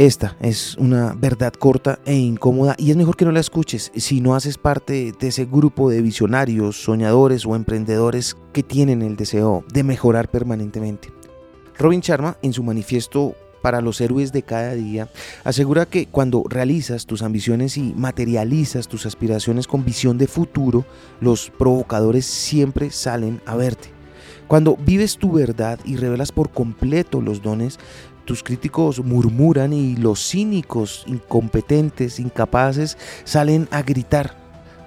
Esta es una verdad corta e incómoda y es mejor que no la escuches si no haces parte de ese grupo de visionarios, soñadores o emprendedores que tienen el deseo de mejorar permanentemente. Robin Sharma, en su manifiesto para los héroes de cada día, asegura que cuando realizas tus ambiciones y materializas tus aspiraciones con visión de futuro, los provocadores siempre salen a verte. Cuando vives tu verdad y revelas por completo los dones, tus críticos murmuran y los cínicos, incompetentes, incapaces, salen a gritar.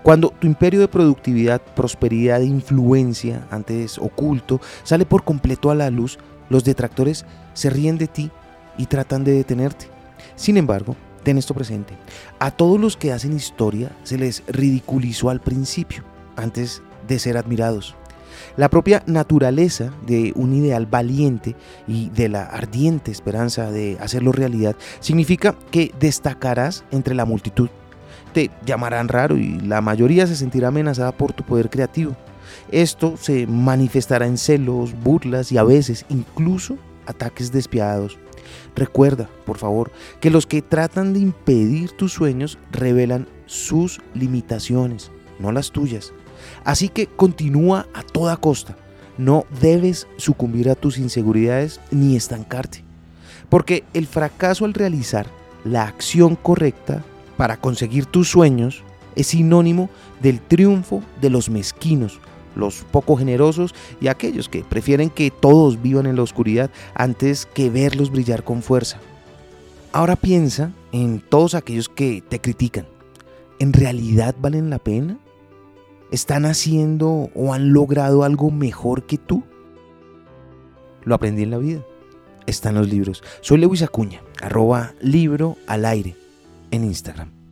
Cuando tu imperio de productividad, prosperidad e influencia, antes oculto, sale por completo a la luz, los detractores se ríen de ti y tratan de detenerte. Sin embargo, ten esto presente. A todos los que hacen historia se les ridiculizó al principio, antes de ser admirados. La propia naturaleza de un ideal valiente y de la ardiente esperanza de hacerlo realidad significa que destacarás entre la multitud. Te llamarán raro y la mayoría se sentirá amenazada por tu poder creativo. Esto se manifestará en celos, burlas y a veces incluso ataques despiadados. Recuerda, por favor, que los que tratan de impedir tus sueños revelan sus limitaciones, no las tuyas. Así que continúa a toda costa. No debes sucumbir a tus inseguridades ni estancarte. Porque el fracaso al realizar la acción correcta para conseguir tus sueños es sinónimo del triunfo de los mezquinos, los poco generosos y aquellos que prefieren que todos vivan en la oscuridad antes que verlos brillar con fuerza. Ahora piensa en todos aquellos que te critican. ¿En realidad valen la pena? ¿Están haciendo o han logrado algo mejor que tú? Lo aprendí en la vida. Está en los libros. Soy Lewis Acuña, arroba libro al aire en Instagram.